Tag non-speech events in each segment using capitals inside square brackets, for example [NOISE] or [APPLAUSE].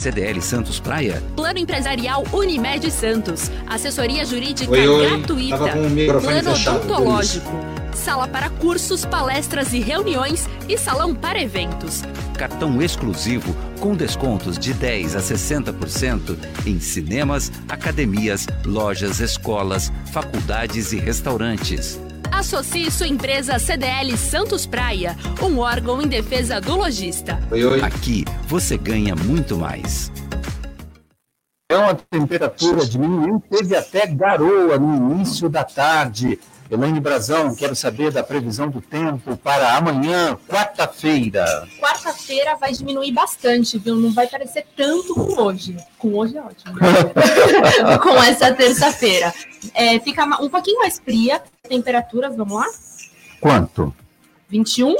CDL Santos Praia. Plano Empresarial Unimed Santos. Assessoria Jurídica oi, oi. gratuita. Plano odontológico. Sala para cursos, palestras e reuniões e salão para eventos. Cartão exclusivo com descontos de 10 a 60% em cinemas, academias, lojas, escolas, faculdades e restaurantes. Associe sua empresa CDL Santos Praia, um órgão em defesa do lojista. Oi, oi. Aqui você ganha muito mais. Então a temperatura diminuiu, teve até garoa no início da tarde. Elaine Brazão, quero saber da previsão do tempo para amanhã, quarta-feira. Quarta-feira vai diminuir bastante, viu? Não vai parecer tanto com hoje. Com hoje é ótimo. [LAUGHS] com essa terça-feira. É, fica um pouquinho mais fria. Temperaturas, vamos lá? Quanto? 21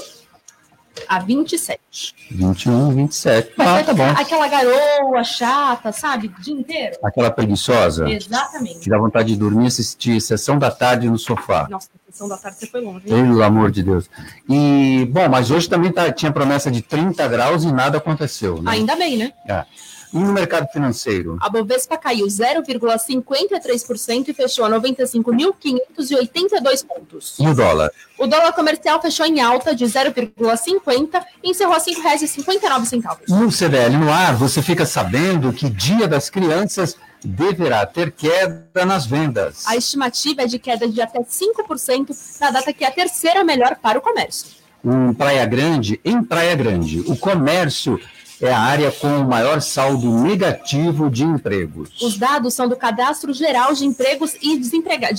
a 27. 21, 27. Mas ah, tá bom. Aquela garoa chata, sabe? O dia inteiro. Aquela preguiçosa. Exatamente. Que dá vontade de dormir e assistir sessão da tarde no sofá. Nossa, sessão da tarde você foi longe. Hein? Pelo amor de Deus. E, bom, mas hoje também tá, tinha promessa de 30 graus e nada aconteceu. Né? Ainda bem, né? É. E no mercado financeiro? A Bovespa caiu 0,53% e fechou a 95.582 pontos. E o dólar? O dólar comercial fechou em alta de 0,50 e encerrou a R$ 5,59. No CDL no ar, você fica sabendo que Dia das Crianças deverá ter queda nas vendas. A estimativa é de queda de até 5% na data que é a terceira melhor para o comércio. Em Praia Grande, em Praia Grande, o comércio é a área com o maior saldo negativo de empregos. Os dados são do Cadastro Geral de Empregos e de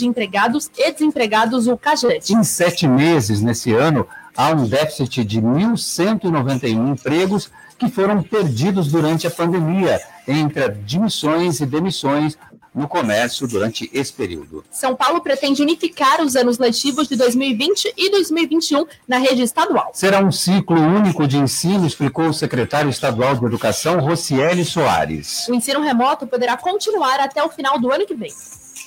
Empregados e Desempregados, o CAGED. Em sete meses nesse ano, há um déficit de 1.191 empregos que foram perdidos durante a pandemia, entre admissões e demissões no comércio durante esse período. São Paulo pretende unificar os anos letivos de 2020 e 2021 na rede estadual. Será um ciclo único de ensino, explicou o secretário estadual de Educação, Rocieli Soares. O ensino remoto poderá continuar até o final do ano que vem.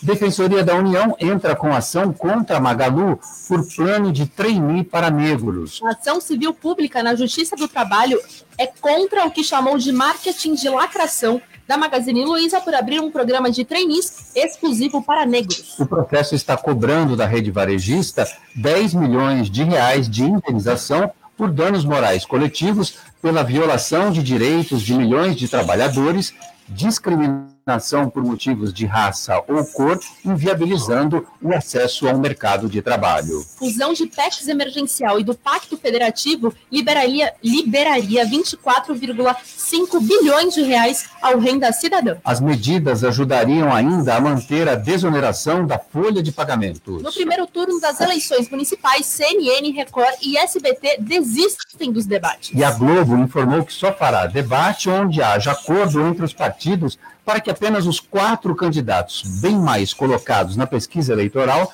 Defensoria da União entra com ação contra a Magalu por plano de trainee para negros. A ação civil pública na Justiça do Trabalho é contra o que chamou de marketing de lacração da Magazine Luiza por abrir um programa de trainees exclusivo para negros. O processo está cobrando da rede varejista 10 milhões de reais de indenização por danos morais coletivos pela violação de direitos de milhões de trabalhadores, discriminação discriminação por motivos de raça ou cor, inviabilizando o acesso ao mercado de trabalho. Fusão de PECs emergencial e do Pacto Federativo liberaria, liberaria 24,5 bilhões de reais ao renda cidadã. As medidas ajudariam ainda a manter a desoneração da folha de pagamentos. No primeiro turno das eleições municipais, CNN, Record e SBT desistem dos debates. E a Globo informou que só fará debate onde haja acordo entre os partidos para que apenas os quatro candidatos bem mais colocados na pesquisa eleitoral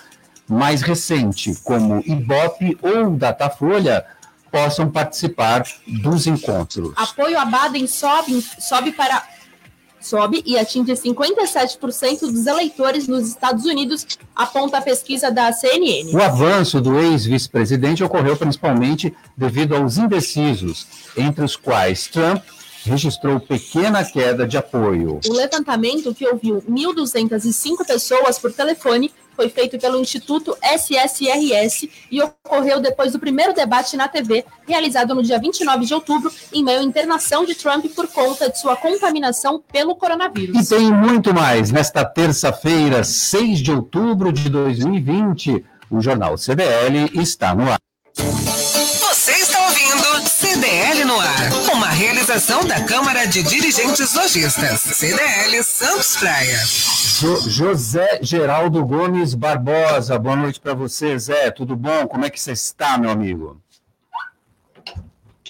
mais recente, como Ibope ou Datafolha, possam participar dos encontros. Apoio a Baden sobe, sobe para sobe e atinge 57% dos eleitores nos Estados Unidos, aponta a pesquisa da CNN. O avanço do ex-vice-presidente ocorreu principalmente devido aos indecisos, entre os quais Trump registrou pequena queda de apoio. O levantamento, que ouviu 1.205 pessoas por telefone, foi feito pelo Instituto SSRS e ocorreu depois do primeiro debate na TV, realizado no dia 29 de outubro, em meio à internação de Trump por conta de sua contaminação pelo coronavírus. E tem muito mais. Nesta terça-feira, 6 de outubro de 2020, o Jornal CDL está no ar. CDL no ar. Uma realização da Câmara de Dirigentes Lojistas. CDL Santos Praia. Jo José Geraldo Gomes Barbosa. Boa noite para você, Zé. Tudo bom? Como é que você está, meu amigo?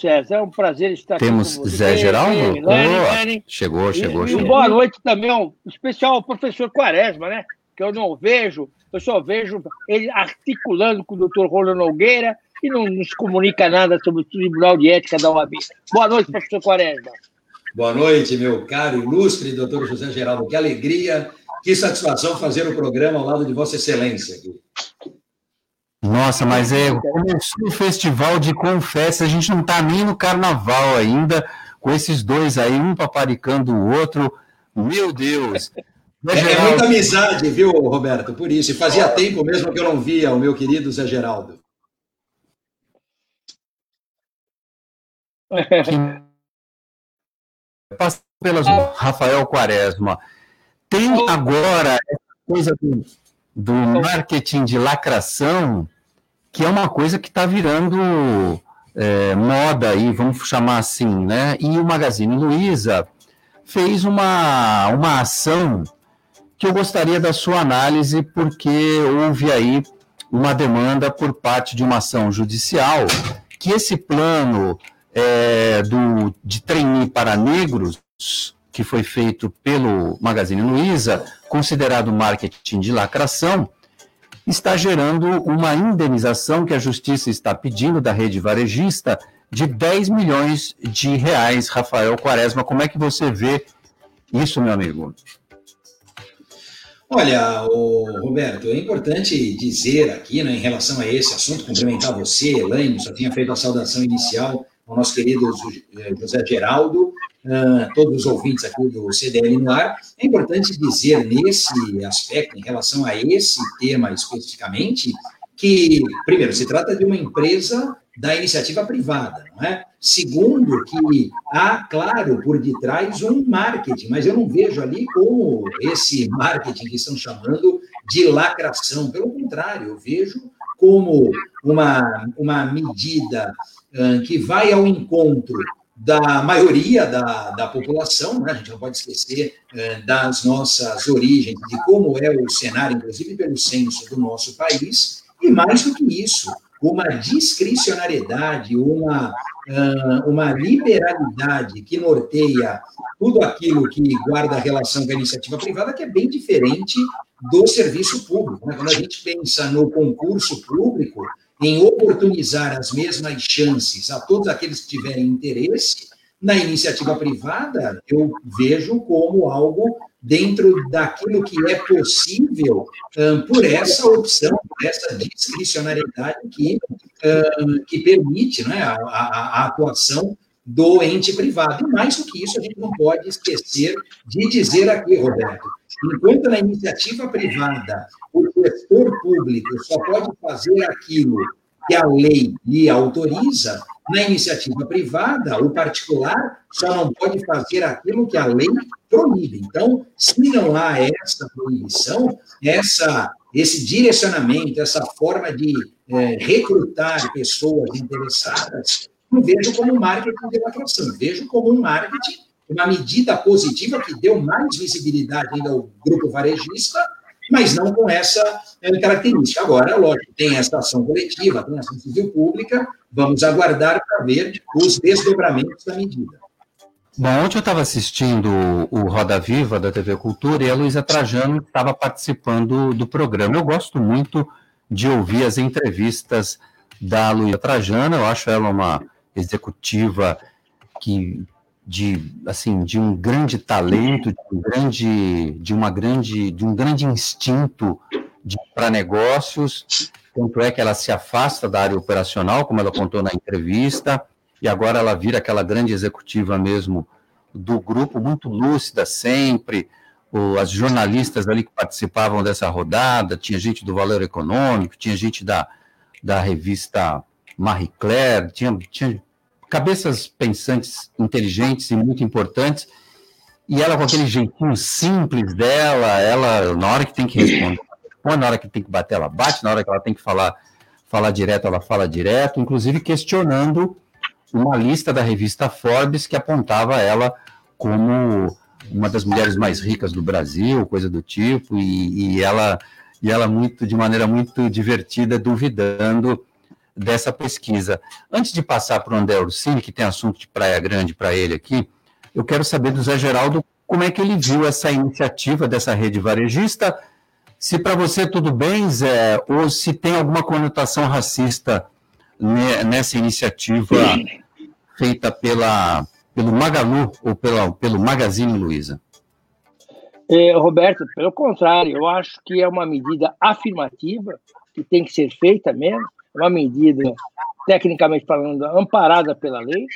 César, é um prazer estar Temos aqui. Temos Zé Geraldo? Oh, chegou, chegou, e, chegou. E boa noite também ao especial ao professor Quaresma, né? Que eu não vejo, eu só vejo ele articulando com o doutor Rolando Nogueira e não nos comunica nada sobre o Tribunal de Ética da OAB. Boa noite, professor Quaresma. Boa noite, meu caro ilustre doutor José Geraldo. Que alegria, que satisfação fazer o programa ao lado de Vossa Excelência. Nossa, mas é começou o festival de confessa, a gente não está nem no carnaval ainda. com esses dois aí, um paparicando o outro. Meu Deus! É, é, muita amizade, viu, Roberto? Por isso. E fazia tempo mesmo que eu não via o meu querido Zé Geraldo. [LAUGHS] Passa pelas Rafael Quaresma. Tem agora essa coisa do, do marketing de lacração, que é uma coisa que está virando é, moda aí, vamos chamar assim, né? E o Magazine Luiza fez uma, uma ação que eu gostaria da sua análise, porque houve aí uma demanda por parte de uma ação judicial que esse plano é, do, de trainee para negros, que foi feito pelo Magazine Luiza, considerado marketing de lacração, está gerando uma indenização que a justiça está pedindo da rede varejista de 10 milhões de reais. Rafael Quaresma, como é que você vê isso, meu amigo? Olha, Roberto, é importante dizer aqui, né, em relação a esse assunto, cumprimentar você, Elaine, só tinha feito a saudação inicial ao nosso querido eh, José Geraldo, uh, todos os ouvintes aqui do CDL no ar. É importante dizer nesse aspecto, em relação a esse tema especificamente, que, primeiro, se trata de uma empresa da iniciativa privada, não é? Segundo, que há, claro, por detrás um marketing, mas eu não vejo ali como esse marketing que estão chamando de lacração. Pelo contrário, eu vejo como uma, uma medida que vai ao encontro da maioria da, da população, né? a gente não pode esquecer das nossas origens, de como é o cenário, inclusive pelo censo do nosso país, e mais do que isso, uma discricionariedade, uma, uma liberalidade que norteia tudo aquilo que guarda relação com a iniciativa privada, que é bem diferente do serviço público. Né? Quando a gente pensa no concurso público, em oportunizar as mesmas chances a todos aqueles que tiverem interesse, na iniciativa privada, eu vejo como algo dentro daquilo que é possível um, por essa opção, por essa discricionariedade que, um, que permite né, a, a, a, atuação do ente privado. E mais do que isso, a gente não pode esquecer de dizer aqui, Roberto, enquanto na iniciativa privada o gestor público só pode fazer aquilo que a lei lhe autoriza, na iniciativa privada, o particular só não pode fazer aquilo que a lei proíbe. Então, se não há essa proibição, essa, esse direcionamento, essa forma de é, recrutar pessoas interessadas, não vejo como marketing de lacração, vejo como um marketing, uma medida positiva que deu mais visibilidade ainda ao grupo varejista, mas não com essa é, característica. Agora, lógico, tem essa ação coletiva, tem ação civil pública, vamos aguardar para ver os desdobramentos da medida. Bom, ontem eu estava assistindo o Roda Viva da TV Cultura e a Luísa Trajano estava participando do programa. Eu gosto muito de ouvir as entrevistas da Luísa Trajano, eu acho ela uma executiva que de assim de um grande talento, de um grande de uma grande de um grande instinto para negócios, tanto é que ela se afasta da área operacional, como ela contou na entrevista, e agora ela vira aquela grande executiva mesmo do grupo, muito lúcida sempre, o, as jornalistas ali que participavam dessa rodada, tinha gente do Valor Econômico, tinha gente da, da revista Marie Claire, tinha, tinha cabeças pensantes, inteligentes e muito importantes. E ela, com aquele jeitinho simples dela, ela, na hora que tem que responder, na hora que tem que bater, ela bate, na hora que ela tem que falar, falar direto, ela fala direto, inclusive questionando uma lista da revista Forbes que apontava ela como uma das mulheres mais ricas do Brasil, coisa do tipo, e, e ela e ela muito de maneira muito divertida duvidando dessa pesquisa. Antes de passar para o André Ursini, que tem assunto de Praia Grande para ele aqui, eu quero saber do Zé Geraldo como é que ele viu essa iniciativa dessa rede varejista, se para você tudo bem, Zé, ou se tem alguma conotação racista nessa iniciativa feita pela, pelo Magalu ou pela, pelo Magazine Luiza. É, Roberto, pelo contrário, eu acho que é uma medida afirmativa que tem que ser feita mesmo, uma medida, tecnicamente falando, amparada pela lei,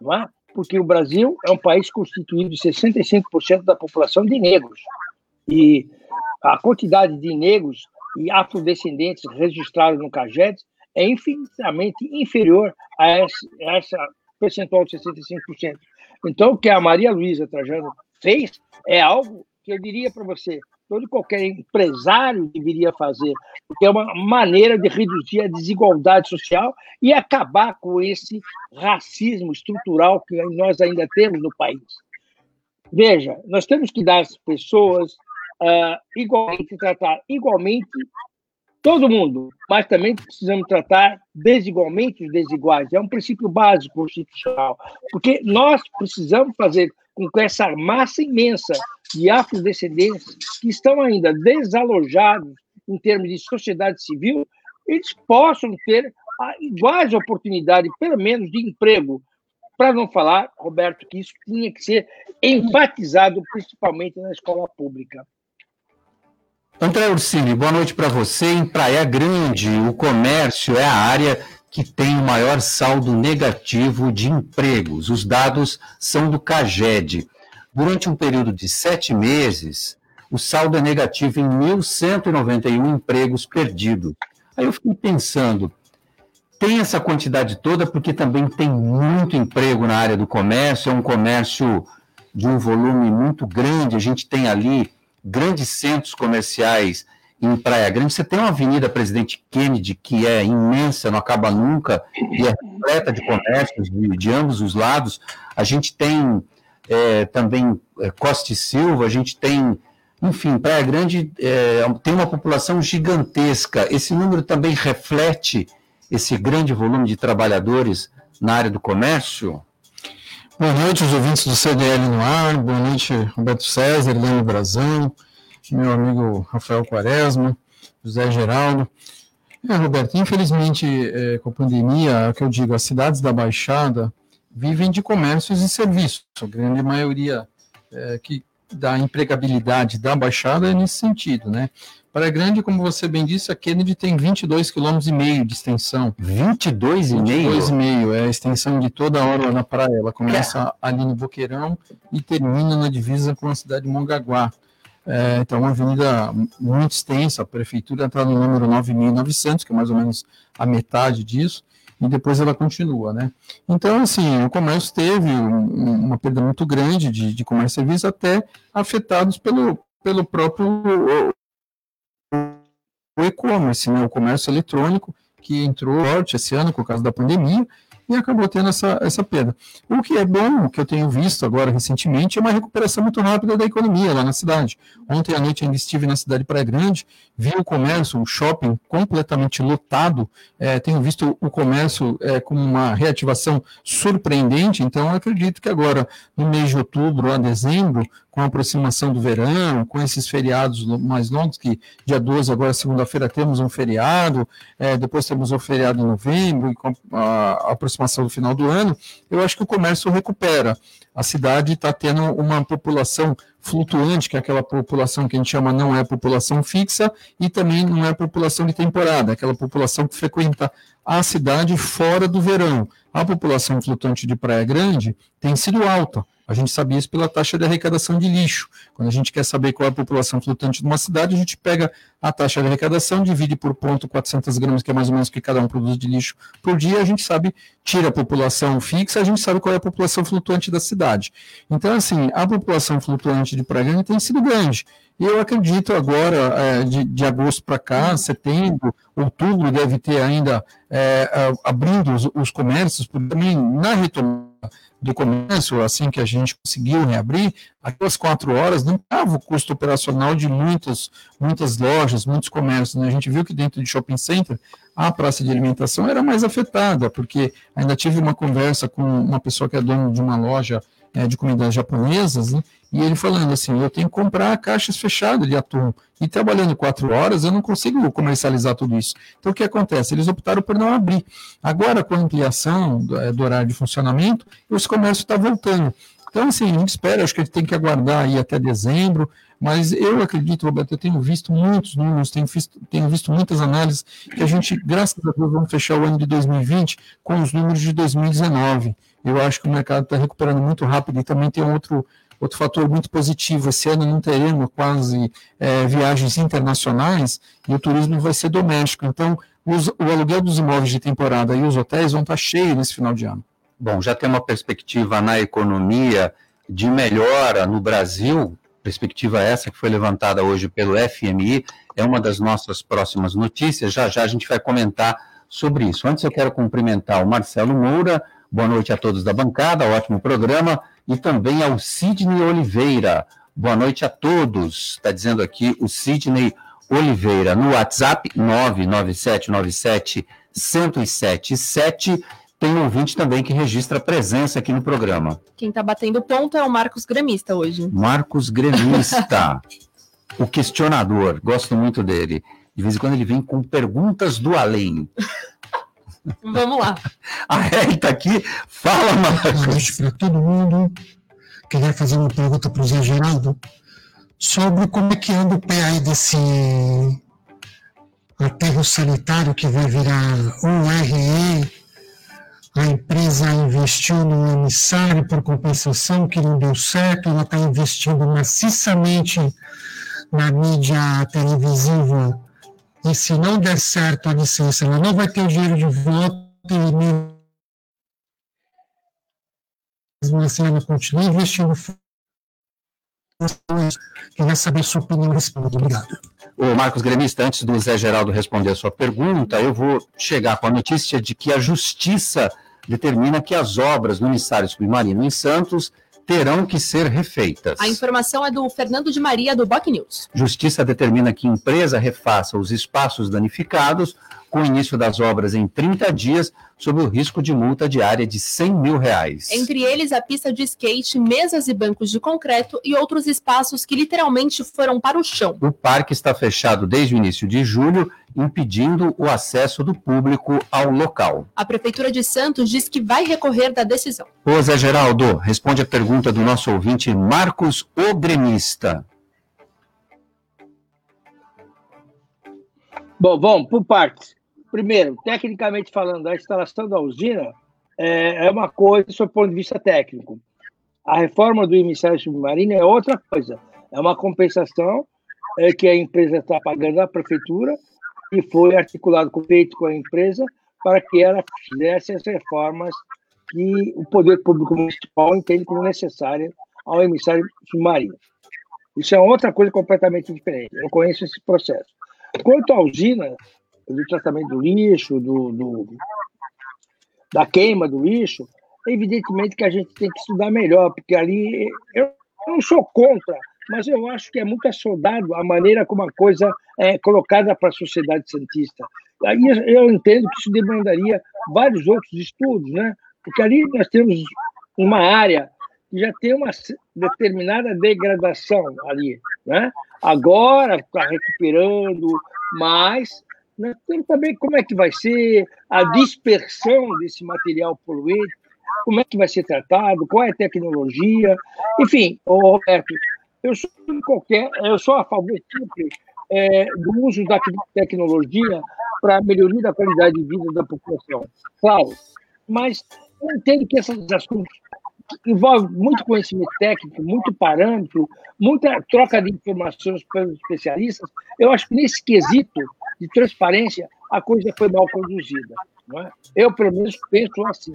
não é? porque o Brasil é um país constituído de 65% da população de negros. E a quantidade de negros e afrodescendentes registrados no CAGED é infinitamente inferior a esse, a essa percentual de 65%. Então, o que a Maria Luísa Trajano fez é algo que eu diria para você, todo qualquer empresário deveria fazer, porque é uma maneira de reduzir a desigualdade social e acabar com esse racismo estrutural que nós ainda temos no país. Veja, nós temos que dar às pessoas uh, igualmente, tratar igualmente todo mundo, mas também precisamos tratar desigualmente os desiguais. É um princípio básico constitucional, porque nós precisamos fazer com essa massa imensa de afrodescendentes que estão ainda desalojados em termos de sociedade civil, eles possam ter iguais oportunidades, pelo menos de emprego. Para não falar, Roberto, que isso tinha que ser enfatizado principalmente na escola pública. André Ursini, boa noite para você. Em Praia Grande, o comércio é a área que tem o maior saldo negativo de empregos. Os dados são do CAGED. Durante um período de sete meses, o saldo é negativo em 1.191 empregos perdidos. Aí eu fiquei pensando, tem essa quantidade toda porque também tem muito emprego na área do comércio, é um comércio de um volume muito grande, a gente tem ali grandes centros comerciais em Praia Grande, você tem uma Avenida Presidente Kennedy que é imensa, não acaba nunca, e é repleta de comércios de, de ambos os lados. A gente tem é, também é, Costa e Silva, a gente tem, enfim, Praia Grande é, tem uma população gigantesca. Esse número também reflete esse grande volume de trabalhadores na área do comércio? Boa noite, os ouvintes do CDL no ar. Boa noite, Roberto César, Helene Brazão meu amigo Rafael Quaresma, José Geraldo. É, Roberto, infelizmente, é, com a pandemia, é o que eu digo, as cidades da Baixada vivem de comércios e serviços. A grande maioria é, que da empregabilidade da Baixada é nesse sentido, né? Para Grande, como você bem disse, a Kennedy tem 22,5 km de extensão. 22,5? 22,5 é a extensão de toda a orla na praia. Ela começa ali no Boqueirão e termina na divisa com a cidade de Mongaguá. É, então, uma avenida muito extensa, a prefeitura está no número 9.900, que é mais ou menos a metade disso, e depois ela continua, né? Então, assim, o comércio teve um, uma perda muito grande de, de comércio e serviço, até afetados pelo, pelo próprio e-commerce, né? o comércio eletrônico, que entrou forte esse ano por causa da pandemia, e acabou tendo essa, essa perda. O que é bom, o que eu tenho visto agora recentemente, é uma recuperação muito rápida da economia lá na cidade. Ontem à noite ainda estive na cidade de Praia Grande, vi o comércio, o shopping completamente lotado, é, tenho visto o comércio é, com uma reativação surpreendente, então acredito que agora, no mês de outubro a dezembro, com a aproximação do verão, com esses feriados mais longos, que dia 12, agora segunda-feira, temos um feriado, é, depois temos o um feriado em novembro, com a aproximação do final do ano, eu acho que o comércio recupera. A cidade está tendo uma população flutuante, que é aquela população que a gente chama não é população fixa, e também não é população de temporada, aquela população que frequenta a cidade fora do verão. A população flutuante de Praia Grande tem sido alta. A gente sabia isso pela taxa de arrecadação de lixo. Quando a gente quer saber qual é a população flutante de uma cidade, a gente pega a taxa de arrecadação, divide por ponto 400 gramas, que é mais ou menos o que cada um produz de lixo por dia, a gente sabe, tira a população fixa, a gente sabe qual é a população flutuante da cidade. Então, assim, a população flutuante de Praia tem sido grande. E eu acredito agora, é, de, de agosto para cá, setembro, outubro, deve ter ainda é, abrindo os, os comércios, também na retomada do comércio, assim que a gente conseguiu reabrir, aquelas quatro horas não estava o custo operacional de muitas, muitas lojas, muitos comércios. Né? A gente viu que dentro de shopping center a praça de alimentação era mais afetada, porque ainda tive uma conversa com uma pessoa que é dona de uma loja é, de comidas japonesas, né? e ele falando assim, eu tenho que comprar caixas fechadas de atum, e trabalhando quatro horas eu não consigo comercializar tudo isso. Então o que acontece? Eles optaram por não abrir. Agora, com a ampliação do, é, do horário de funcionamento, esse comércio está voltando. Então, assim, a gente espera, acho que a gente tem que aguardar aí até dezembro, mas eu acredito, Roberto, eu tenho visto muitos números, tenho visto, tenho visto muitas análises, que a gente, graças a Deus, vamos fechar o ano de 2020 com os números de 2019. Eu acho que o mercado está recuperando muito rápido e também tem outro, outro fator muito positivo. Esse ano não teremos quase é, viagens internacionais e o turismo vai ser doméstico. Então, os, o aluguel dos imóveis de temporada e os hotéis vão estar cheios nesse final de ano. Bom, já tem uma perspectiva na economia de melhora no Brasil, perspectiva essa que foi levantada hoje pelo FMI, é uma das nossas próximas notícias. Já já a gente vai comentar sobre isso. Antes eu quero cumprimentar o Marcelo Moura, boa noite a todos da bancada, ótimo programa, e também ao Sidney Oliveira. Boa noite a todos. Está dizendo aqui o Sidney Oliveira no WhatsApp 99797 1077. Tem um ouvinte também que registra presença aqui no programa. Quem está batendo ponto é o Marcos Gremista hoje. Marcos Gremista, o questionador, gosto muito dele. De vez em quando ele vem com perguntas do além. Vamos lá. A Eri está aqui. Fala, Marcos. Boa noite para todo mundo. Queria fazer uma pergunta para o Zé Geraldo sobre como é que anda o pé aí desse aterro sanitário que vai virar URE. A empresa investiu no emissário por compensação, que não deu certo, ela está investindo maciçamente na mídia televisiva. E se não der certo a licença, ela não vai ter o dinheiro de volta e mesmo assim ela continua investindo Queria saber sua opinião a respeito. Obrigado. O Marcos Gremista, antes do Zé Geraldo responder a sua pergunta, eu vou chegar com a notícia de que a Justiça determina que as obras do emissário submarino em Santos terão que ser refeitas. A informação é do Fernando de Maria, do Boc News. Justiça determina que empresa refaça os espaços danificados com o início das obras em 30 dias, sob o risco de multa diária de 100 mil reais. Entre eles, a pista de skate, mesas e bancos de concreto e outros espaços que literalmente foram para o chão. O parque está fechado desde o início de julho, impedindo o acesso do público ao local. A Prefeitura de Santos diz que vai recorrer da decisão. Ô Zé Geraldo, responde a pergunta do nosso ouvinte Marcos O Gremista. Bom, vamos por partes. Primeiro, tecnicamente falando, a instalação da usina é, é uma coisa sob o ponto de vista técnico. A reforma do emissário submarino é outra coisa. É uma compensação é, que a empresa está pagando à prefeitura e foi articulado com feito com a empresa para que ela fizesse as reformas que o poder público municipal entende como necessárias ao emissário submarino. Isso é outra coisa completamente diferente. Eu conheço esse processo. Quanto à usina, do tratamento do lixo, do, do, da queima do lixo, evidentemente que a gente tem que estudar melhor, porque ali eu não sou contra, mas eu acho que é muito assodado a maneira como a coisa é colocada para a sociedade cientista. Aí eu entendo que isso demandaria vários outros estudos, né? Porque ali nós temos uma área que já tem uma determinada degradação ali, né? Agora está recuperando, mas temos também como é que vai ser a dispersão desse material poluente, como é que vai ser tratado, qual é a tecnologia. Enfim, Roberto, eu sou qualquer, eu sou a favor sempre é, do uso da tecnologia para a melhoria da qualidade de vida da população. Claro, mas eu entendo que esses assuntos envolvem muito conhecimento técnico, muito parâmetro, muita troca de informações pelos especialistas. Eu acho que nesse quesito de transparência, a coisa foi mal conduzida. É? Eu, pelo menos, penso assim.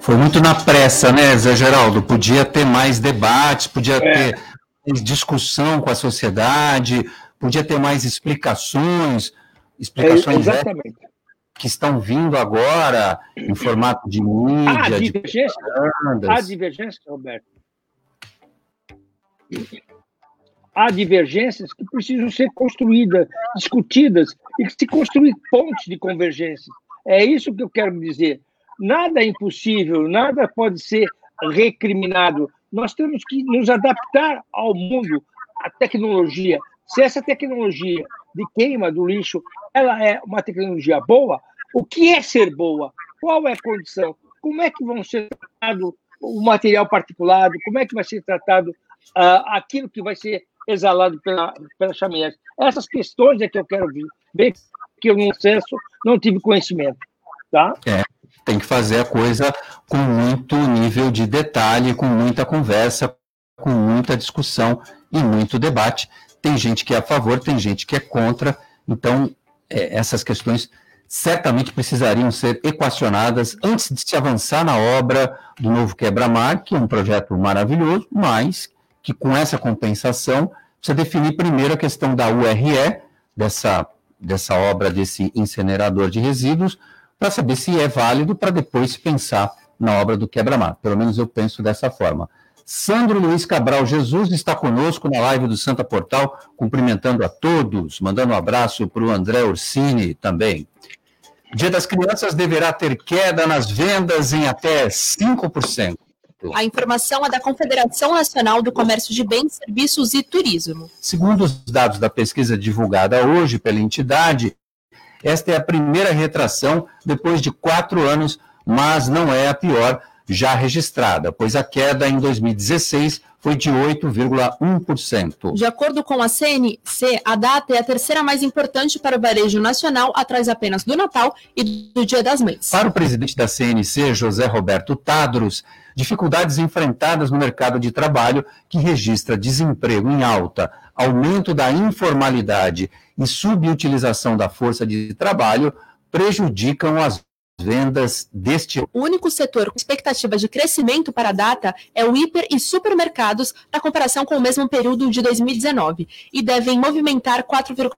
Foi muito na pressa, né, Zé Geraldo? Podia ter mais debates, podia é. ter mais discussão com a sociedade, podia ter mais explicações, explicações é, que estão vindo agora em formato de mídia. Há divergência, de há divergência Roberto há divergências que precisam ser construídas, discutidas e que se construir pontes de convergência. É isso que eu quero dizer. Nada é impossível, nada pode ser recriminado. Nós temos que nos adaptar ao mundo, à tecnologia. Se essa tecnologia de queima do lixo ela é uma tecnologia boa, o que é ser boa? Qual é a condição? Como é que vão ser tratados o material particulado, como é que vai ser tratado uh, aquilo que vai ser exalado pela, pela chaminé. Essas questões é que eu quero ver, que eu no acesso não tive conhecimento. Tá? É, tem que fazer a coisa com muito nível de detalhe, com muita conversa, com muita discussão e muito debate. Tem gente que é a favor, tem gente que é contra. Então, é, essas questões certamente precisariam ser equacionadas antes de se avançar na obra do novo Quebra-Mar, que é um projeto maravilhoso, mas que com essa compensação precisa definir primeiro a questão da URE, dessa, dessa obra, desse incinerador de resíduos, para saber se é válido, para depois pensar na obra do quebra-mar. Pelo menos eu penso dessa forma. Sandro Luiz Cabral Jesus está conosco na live do Santa Portal, cumprimentando a todos, mandando um abraço para o André Orsini também. Dia das Crianças deverá ter queda nas vendas em até 5%. A informação é da Confederação Nacional do Comércio de Bens, Serviços e Turismo. Segundo os dados da pesquisa divulgada hoje pela entidade, esta é a primeira retração depois de quatro anos, mas não é a pior já registrada, pois a queda em 2016 foi de 8,1%. De acordo com a CNC, a data é a terceira mais importante para o varejo nacional, atrás apenas do Natal e do Dia das Mães. Para o presidente da CNC, José Roberto Tadros, dificuldades enfrentadas no mercado de trabalho, que registra desemprego em alta, aumento da informalidade e subutilização da força de trabalho, prejudicam as vendas deste. O único setor com expectativa de crescimento para a data é o hiper e supermercados, na comparação com o mesmo período de 2019, e devem movimentar 4,4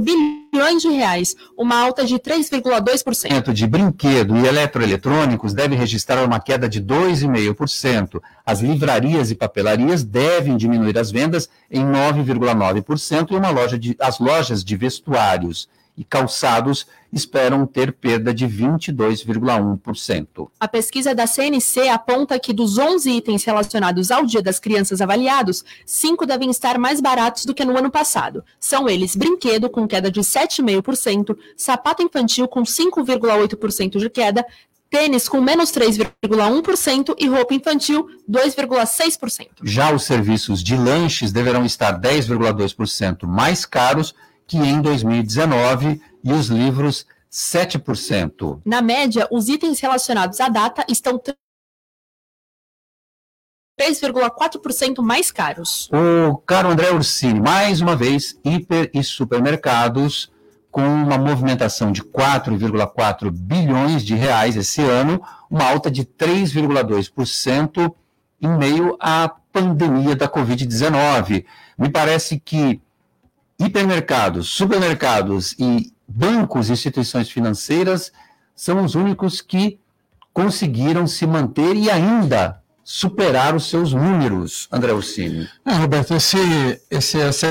bilhões de reais, uma alta de 3,2%. de brinquedo e eletroeletrônicos deve registrar uma queda de 2,5%. As livrarias e papelarias devem diminuir as vendas em 9,9% e uma loja de, as lojas de vestuários e calçados esperam ter perda de 22,1%. A pesquisa da CNC aponta que dos 11 itens relacionados ao Dia das Crianças avaliados, cinco devem estar mais baratos do que no ano passado. São eles brinquedo com queda de 7,5%, sapato infantil com 5,8% de queda, tênis com menos 3,1% e roupa infantil 2,6%. Já os serviços de lanches deverão estar 10,2% mais caros que em 2019 e os livros 7%. Na média, os itens relacionados à data estão 3,4% mais caros. O caro André Ursini, mais uma vez, hiper e supermercados com uma movimentação de 4,4 bilhões de reais esse ano, uma alta de 3,2% em meio à pandemia da Covid-19. Me parece que hipermercados, supermercados e bancos e instituições financeiras são os únicos que conseguiram se manter e ainda superar os seus números, André Ursini. É, Roberto, esse, esse, essa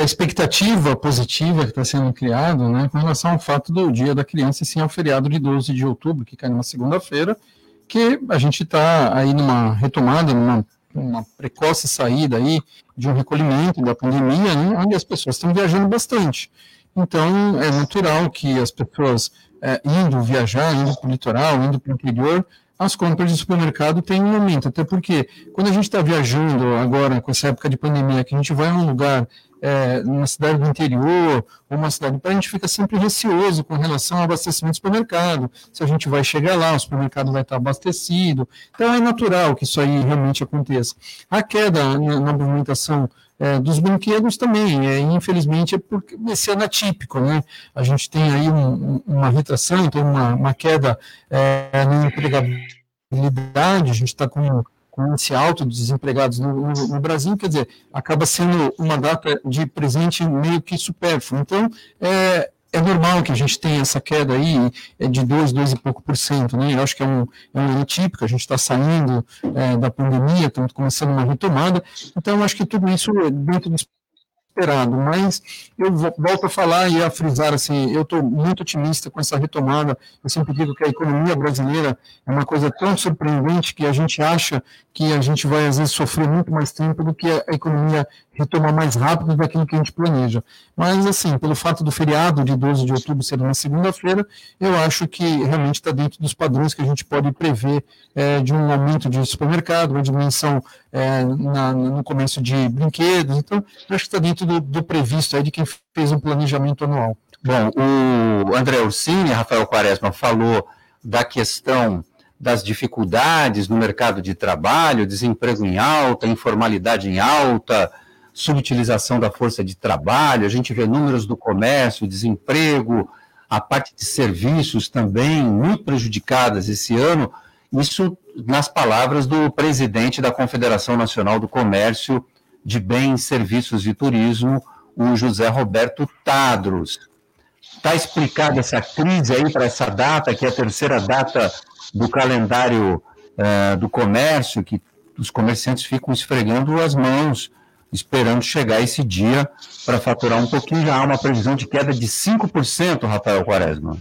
expectativa positiva que está sendo criada né, com relação ao fato do Dia da Criança, sim, ao feriado de 12 de outubro, que cai numa segunda-feira, que a gente está aí numa retomada, numa uma precoce saída aí de um recolhimento da pandemia, né, onde as pessoas estão viajando bastante. Então, é natural que as pessoas é, indo viajar, indo para o litoral, indo para o interior, as compras de supermercado têm um aumento. Até porque, quando a gente está viajando agora, com essa época de pandemia, que a gente vai a um lugar é, numa cidade do interior, ou uma cidade a gente fica sempre receoso com relação ao abastecimento do supermercado. Se a gente vai chegar lá, o supermercado vai estar abastecido. Então é natural que isso aí realmente aconteça. A queda na, na movimentação é, dos brinquedos também, é, infelizmente, é porque esse ano é típico, né? A gente tem aí um, uma retração, tem uma, uma queda é, na empregabilidade, a gente está com com índice alto de desempregados no, no, no, Brasil, quer dizer, acaba sendo uma data de presente meio que supérfluo. Então, é, é normal que a gente tenha essa queda aí é de 2, 2 e pouco por cento, né? Eu acho que é um, é um típico, a gente está saindo é, da pandemia, estamos começando uma retomada, então acho que tudo isso dentro dos esperado, mas eu volto a falar e a frisar assim, eu estou muito otimista com essa retomada. Eu sempre digo que a economia brasileira é uma coisa tão surpreendente que a gente acha que a gente vai às vezes sofrer muito mais tempo do que a economia retomar mais rápido daquilo que a gente planeja. Mas, assim, pelo fato do feriado de 12 de outubro ser uma segunda-feira, eu acho que realmente está dentro dos padrões que a gente pode prever é, de um aumento de supermercado, uma dimensão é, na, no comércio de brinquedos. Então, acho que está dentro do, do previsto aí de quem fez um planejamento anual. Bom, o André Ursini, Rafael Quaresma, falou da questão das dificuldades no mercado de trabalho, desemprego em alta, informalidade em alta, subutilização da força de trabalho, a gente vê números do comércio, desemprego, a parte de serviços também muito prejudicadas esse ano. Isso nas palavras do presidente da Confederação Nacional do Comércio de Bens, Serviços e Turismo, o José Roberto Tadros. Está explicada essa crise aí para essa data, que é a terceira data do calendário uh, do comércio, que os comerciantes ficam esfregando as mãos, esperando chegar esse dia para faturar um pouquinho. Já há uma previsão de queda de 5%, Rafael Quaresma.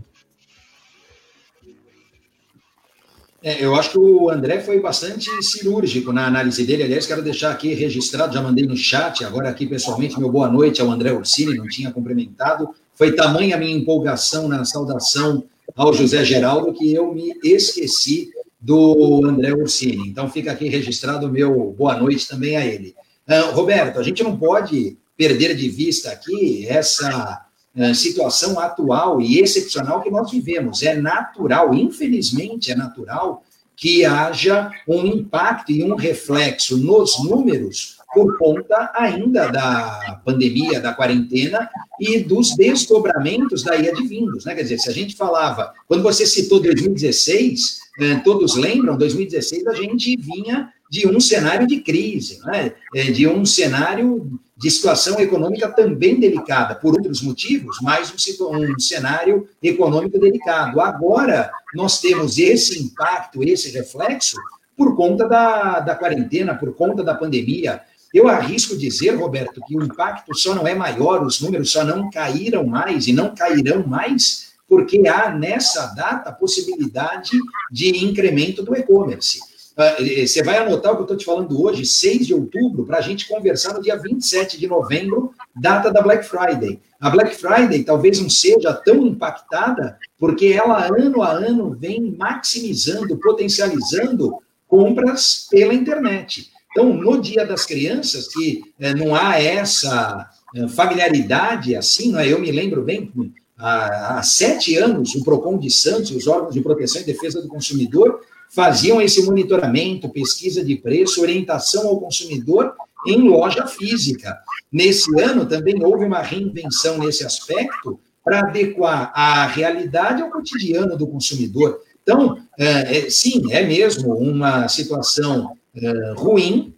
É, eu acho que o André foi bastante cirúrgico na análise dele. Aliás, quero deixar aqui registrado, já mandei no chat, agora aqui pessoalmente, meu boa noite ao André Ursini, não tinha cumprimentado. Foi tamanha a minha empolgação na saudação ao José Geraldo que eu me esqueci do André Ursini. Então fica aqui registrado o meu boa noite também a ele. Uh, Roberto, a gente não pode perder de vista aqui essa uh, situação atual e excepcional que nós vivemos. É natural, infelizmente é natural, que haja um impacto e um reflexo nos números por conta ainda da pandemia, da quarentena e dos desdobramentos da IA de vindos, né? Quer dizer, se a gente falava, quando você citou 2016, eh, todos lembram, 2016 a gente vinha de um cenário de crise, né? De um cenário de situação econômica também delicada, por outros motivos, mas um, um cenário econômico delicado. Agora, nós temos esse impacto, esse reflexo, por conta da, da quarentena, por conta da pandemia, eu arrisco dizer, Roberto, que o impacto só não é maior, os números só não caíram mais e não cairão mais, porque há nessa data a possibilidade de incremento do e-commerce. Ah, você vai anotar o que eu estou te falando hoje, 6 de outubro, para a gente conversar no dia 27 de novembro, data da Black Friday. A Black Friday talvez não seja tão impactada, porque ela, ano a ano, vem maximizando, potencializando compras pela internet. Então, no Dia das Crianças, que é, não há essa é, familiaridade assim, não é? eu me lembro bem, há sete anos, o PROCON de Santos, os órgãos de proteção e defesa do consumidor, faziam esse monitoramento, pesquisa de preço, orientação ao consumidor em loja física. Nesse ano também houve uma reinvenção nesse aspecto para adequar a realidade ao cotidiano do consumidor. Então, é, sim, é mesmo uma situação é, ruim,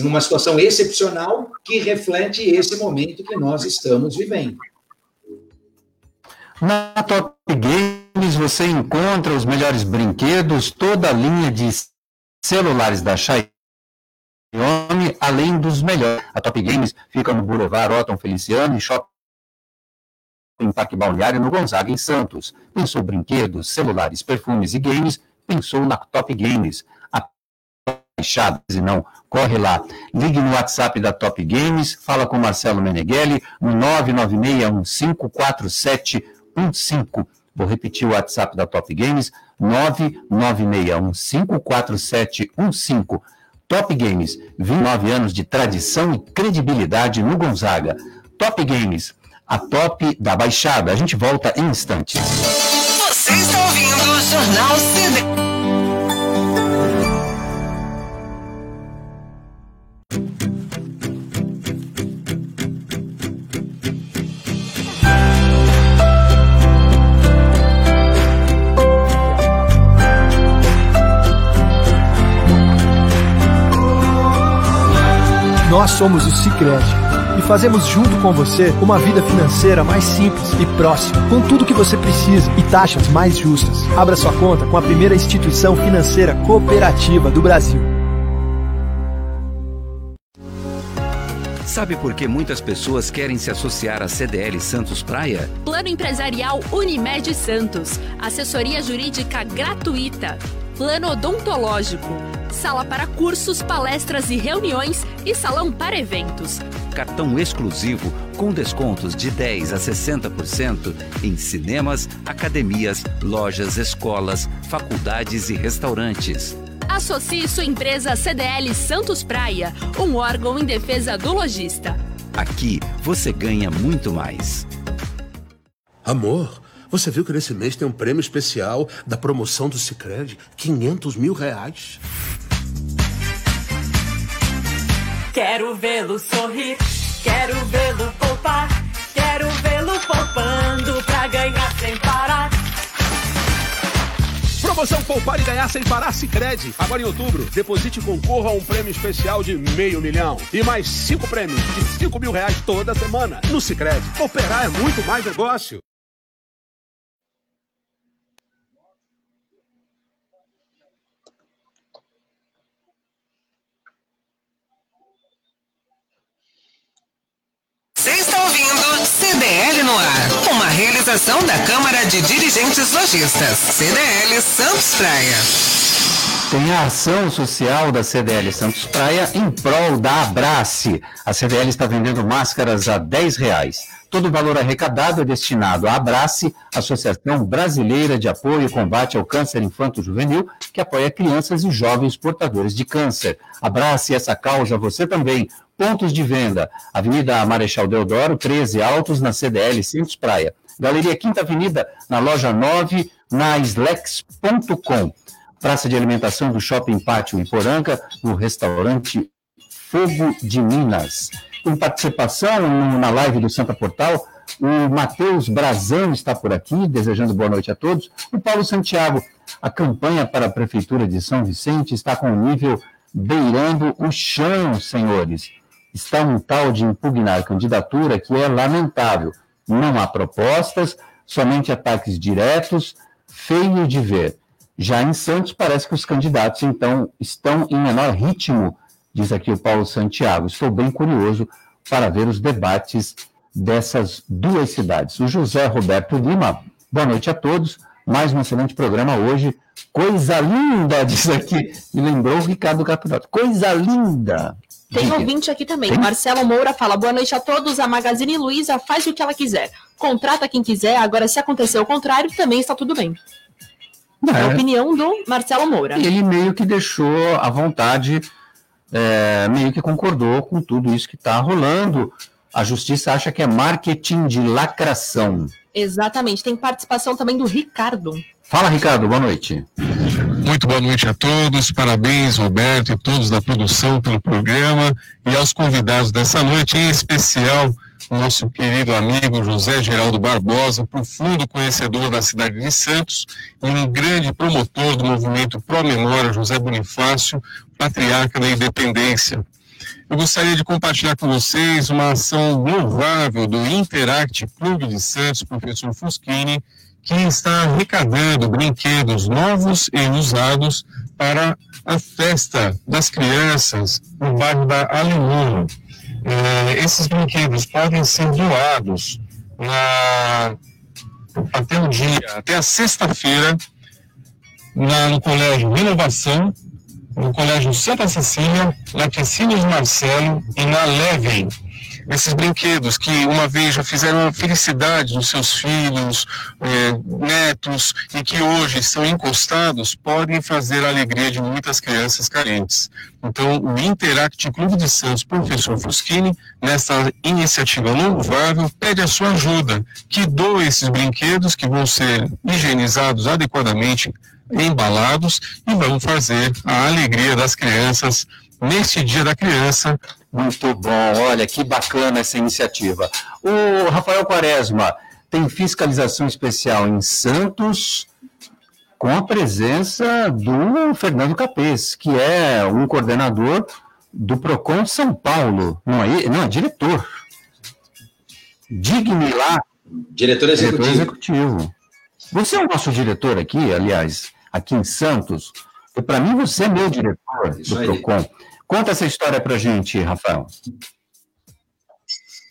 uma situação excepcional, que reflete esse momento que nós estamos vivendo. Na Top Games você encontra os melhores brinquedos, toda a linha de celulares da Xiaomi, além dos melhores. A Top Games fica no Boulevard Otton Feliciano, em Shopping em Parque Balneário, no Gonzaga, em Santos. Pensou brinquedos, celulares, perfumes e games? Pensou na Top Games baixadas e não, corre lá. Ligue no WhatsApp da Top Games, fala com Marcelo Meneghelli no 996154715. Vou repetir o WhatsApp da Top Games, 996154715. Top Games, 29 anos de tradição e credibilidade no Gonzaga. Top Games, a top da Baixada. A gente volta em instantes. Você está ouvindo o Jornal CD. Nós somos o Sicredi e fazemos junto com você uma vida financeira mais simples e próxima, com tudo que você precisa e taxas mais justas. Abra sua conta com a primeira instituição financeira cooperativa do Brasil. Sabe por que muitas pessoas querem se associar à CDL Santos Praia? Plano Empresarial Unimed Santos. Assessoria Jurídica gratuita plano odontológico, sala para cursos, palestras e reuniões e salão para eventos. Cartão exclusivo com descontos de 10 a 60% em cinemas, academias, lojas, escolas, faculdades e restaurantes. Associe sua empresa CDL Santos Praia, um órgão em defesa do lojista. Aqui você ganha muito mais. Amor, você viu que nesse mês tem um prêmio especial da promoção do Cicred? 500 mil reais. Quero vê-lo sorrir, quero vê-lo poupar, quero vê-lo poupando pra ganhar sem parar. Promoção Poupar e Ganhar Sem Parar Cicred. Agora em outubro, deposite e concorra a um prêmio especial de meio milhão. E mais cinco prêmios de cinco mil reais toda semana. No Cicred, operar é muito mais negócio. Você está ouvindo CDL no ar, uma realização da Câmara de Dirigentes Lojistas, CDL Santos Praia. Tem a ação social da CDL Santos Praia em prol da Abrace. A CDL está vendendo máscaras a 10 reais. Todo o valor arrecadado é destinado à Abrace, Associação Brasileira de Apoio e Combate ao Câncer Infanto-Juvenil, que apoia crianças e jovens portadores de câncer. Abrace essa causa você também. Pontos de venda: Avenida Marechal Deodoro, 13 Altos, na CDL Santos Praia. Galeria Quinta Avenida, na loja 9, na slex.com. Praça de alimentação do Shopping Pátio em Poranga, no restaurante Fogo de Minas. Em participação na live do Santa Portal, o Matheus Brazão está por aqui, desejando boa noite a todos. O Paulo Santiago, a campanha para a Prefeitura de São Vicente está com o nível beirando o chão, senhores. Está um tal de impugnar candidatura que é lamentável. Não há propostas, somente ataques diretos, feio de ver. Já em Santos, parece que os candidatos, então, estão em menor ritmo, diz aqui o Paulo Santiago. Estou bem curioso para ver os debates dessas duas cidades. O José Roberto Lima, boa noite a todos. Mais um excelente programa hoje. Coisa linda, [LAUGHS] diz aqui. Me lembrou o Ricardo Capitato. Coisa linda. Tem Diga. ouvinte aqui também. Marcelo Moura fala: boa noite a todos. A Magazine Luiza faz o que ela quiser. Contrata quem quiser. Agora, se acontecer o contrário, também está tudo bem. É a opinião do Marcelo Moura. E ele meio que deixou à vontade, é, meio que concordou com tudo isso que está rolando. A justiça acha que é marketing de lacração. Exatamente. Tem participação também do Ricardo. Fala, Ricardo, boa noite. Muito boa noite a todos, parabéns Roberto e todos da produção pelo programa e aos convidados dessa noite, em especial nosso querido amigo José Geraldo Barbosa, profundo conhecedor da cidade de Santos e um grande promotor do movimento Pro Memória José Bonifácio, patriarca da independência. Eu gostaria de compartilhar com vocês uma ação louvável do Interact Clube de Santos, professor Fuschini, que está arrecadando brinquedos novos e usados para a festa das crianças no bairro da Alemanha. Eh, esses brinquedos podem ser doados na- até o dia, até a sexta-feira, no Colégio Renovação, no Colégio Santa Cecília, na Piscinas Marcelo e na Leven. Esses brinquedos que uma vez já fizeram a felicidade dos seus filhos, eh, netos, e que hoje estão encostados, podem fazer a alegria de muitas crianças carentes. Então, o Interact Clube de Santos, professor Fuschini, nessa iniciativa louvável, pede a sua ajuda, que doe esses brinquedos que vão ser higienizados adequadamente, embalados, e vão fazer a alegria das crianças neste Dia da Criança, Muito bom, olha que bacana essa iniciativa. O Rafael Quaresma tem fiscalização especial em Santos com a presença do Fernando Capês, que é um coordenador do Procon de São Paulo, não é, não é diretor. Digne lá. Diretor executivo. executivo. Você é o nosso diretor aqui, aliás, aqui em Santos. E para mim você é meu diretor Isso do aí. Procon. Conta essa história para gente, Rafael.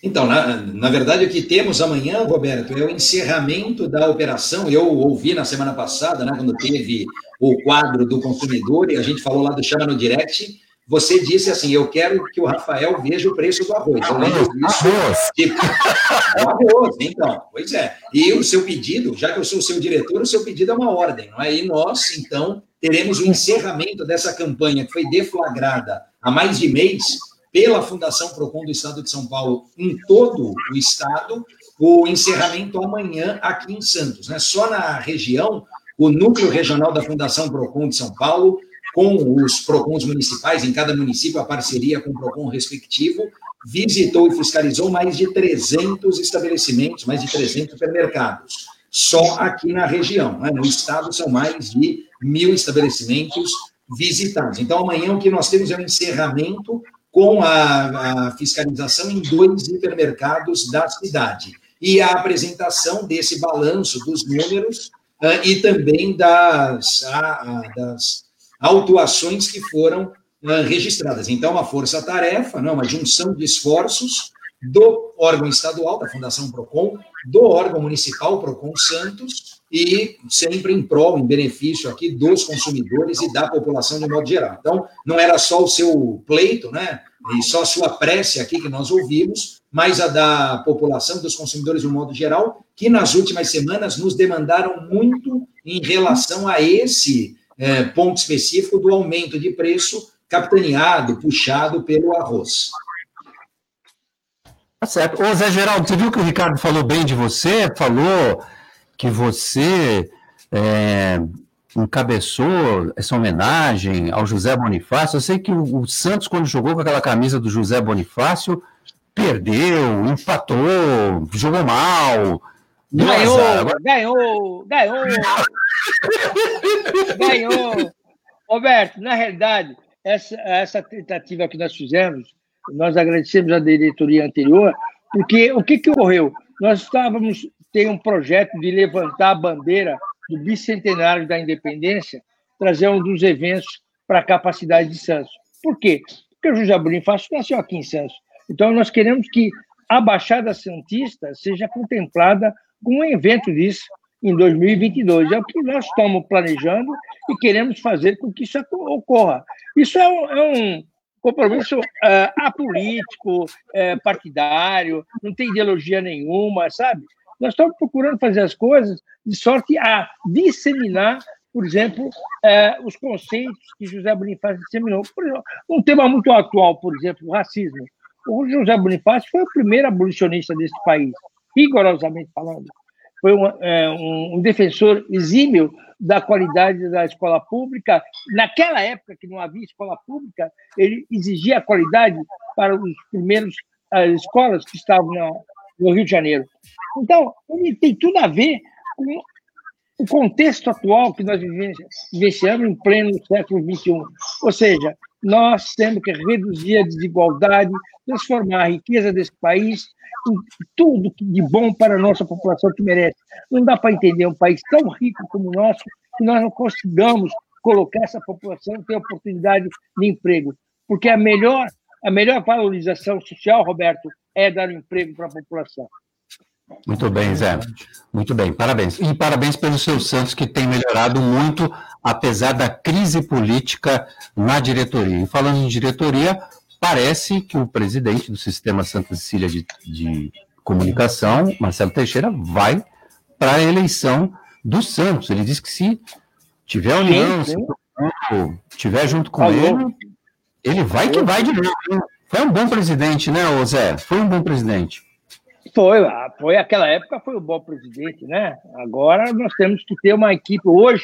Então, na, na verdade, o que temos amanhã, Roberto, é o encerramento da operação. Eu ouvi na semana passada, né, quando teve o quadro do consumidor, e a gente falou lá do Chama no Direct, você disse assim: Eu quero que o Rafael veja o preço do arroz. Eu lembro disso. Arroz. Tipo, [LAUGHS] arroz, então, pois é. E o seu pedido, já que eu sou o seu diretor, o seu pedido é uma ordem, não é? E nós, então, teremos o encerramento dessa campanha que foi deflagrada há mais de mês pela Fundação Procon do Estado de São Paulo em todo o estado, o encerramento amanhã aqui em Santos. Né? Só na região, o núcleo regional da Fundação Procon de São Paulo, com os PROCONs municipais, em cada município, a parceria com o PROCON respectivo, visitou e fiscalizou mais de 300 estabelecimentos, mais de 300 supermercados, só aqui na região. Né? No estado, são mais de mil estabelecimentos visitados. Então, amanhã o que nós temos é um encerramento com a, a fiscalização em dois hipermercados da cidade e a apresentação desse balanço dos números uh, e também das, a, a, das autuações que foram uh, registradas. Então, uma força-tarefa, uma junção de esforços do órgão estadual, da Fundação PROCON, do órgão municipal PROCON Santos, e sempre em prol, em benefício aqui dos consumidores e da população de modo geral. Então, não era só o seu pleito, né, e só a sua prece aqui que nós ouvimos, mas a da população, dos consumidores de modo geral, que nas últimas semanas nos demandaram muito em relação a esse é, ponto específico do aumento de preço capitaneado, puxado pelo arroz. Certo. Ô, Zé Geraldo, você viu que o Ricardo falou bem de você? Falou que você é, encabeçou essa homenagem ao José Bonifácio. Eu sei que o, o, Santos, quando jogou com aquela camisa do José Bonifácio, perdeu, empatou, jogou mal. Ganhou, Agora... ganhou, ganhou, [LAUGHS] ganhou. Roberto, na realidade, essa, essa tentativa que nós fizemos nós agradecemos a diretoria anterior, porque o que, que ocorreu? Nós estávamos, tem um projeto de levantar a bandeira do bicentenário da independência, trazer um dos eventos para a capacidade de Santos. Por quê? Porque o José Bonifácio nasceu aqui em Santos. Então, nós queremos que a Baixada Santista seja contemplada com um evento disso em 2022. É o que nós estamos planejando e queremos fazer com que isso ocorra. Isso é um, é um compromisso uh, apolítico, uh, partidário, não tem ideologia nenhuma, sabe? Nós estamos procurando fazer as coisas de sorte a disseminar, por exemplo, uh, os conceitos que José Bonifácio disseminou. Por exemplo, um tema muito atual, por exemplo, o racismo. O José Bonifácio foi o primeiro abolicionista desse país, rigorosamente falando. Foi um, um, um defensor exímio da qualidade da escola pública. Naquela época que não havia escola pública, ele exigia a qualidade para os primeiros as escolas que estavam no Rio de Janeiro. Então, ele tem tudo a ver com o contexto atual que nós vivenciamos em pleno século XXI. Ou seja, nós temos que reduzir a desigualdade, transformar a riqueza desse país em tudo de bom para a nossa população que merece. Não dá para entender um país tão rico como o nosso que nós não consigamos colocar essa população ter oportunidade de emprego. Porque a melhor, a melhor valorização social, Roberto, é dar um emprego para a população. Muito bem, Zé. Muito bem, parabéns. E parabéns pelo seu Santos, que tem melhorado muito, apesar da crise política na diretoria. E falando em diretoria, parece que o presidente do Sistema Santa Cecília de, de Comunicação, Marcelo Teixeira, vai para a eleição do Santos. Ele disse que se tiver união, se tiver junto com ele, ele vai que vai de novo. Foi um bom presidente, né, Zé? Foi um bom presidente. Foi, foi aquela época foi um bom presidente, né? Agora nós temos que ter uma equipe hoje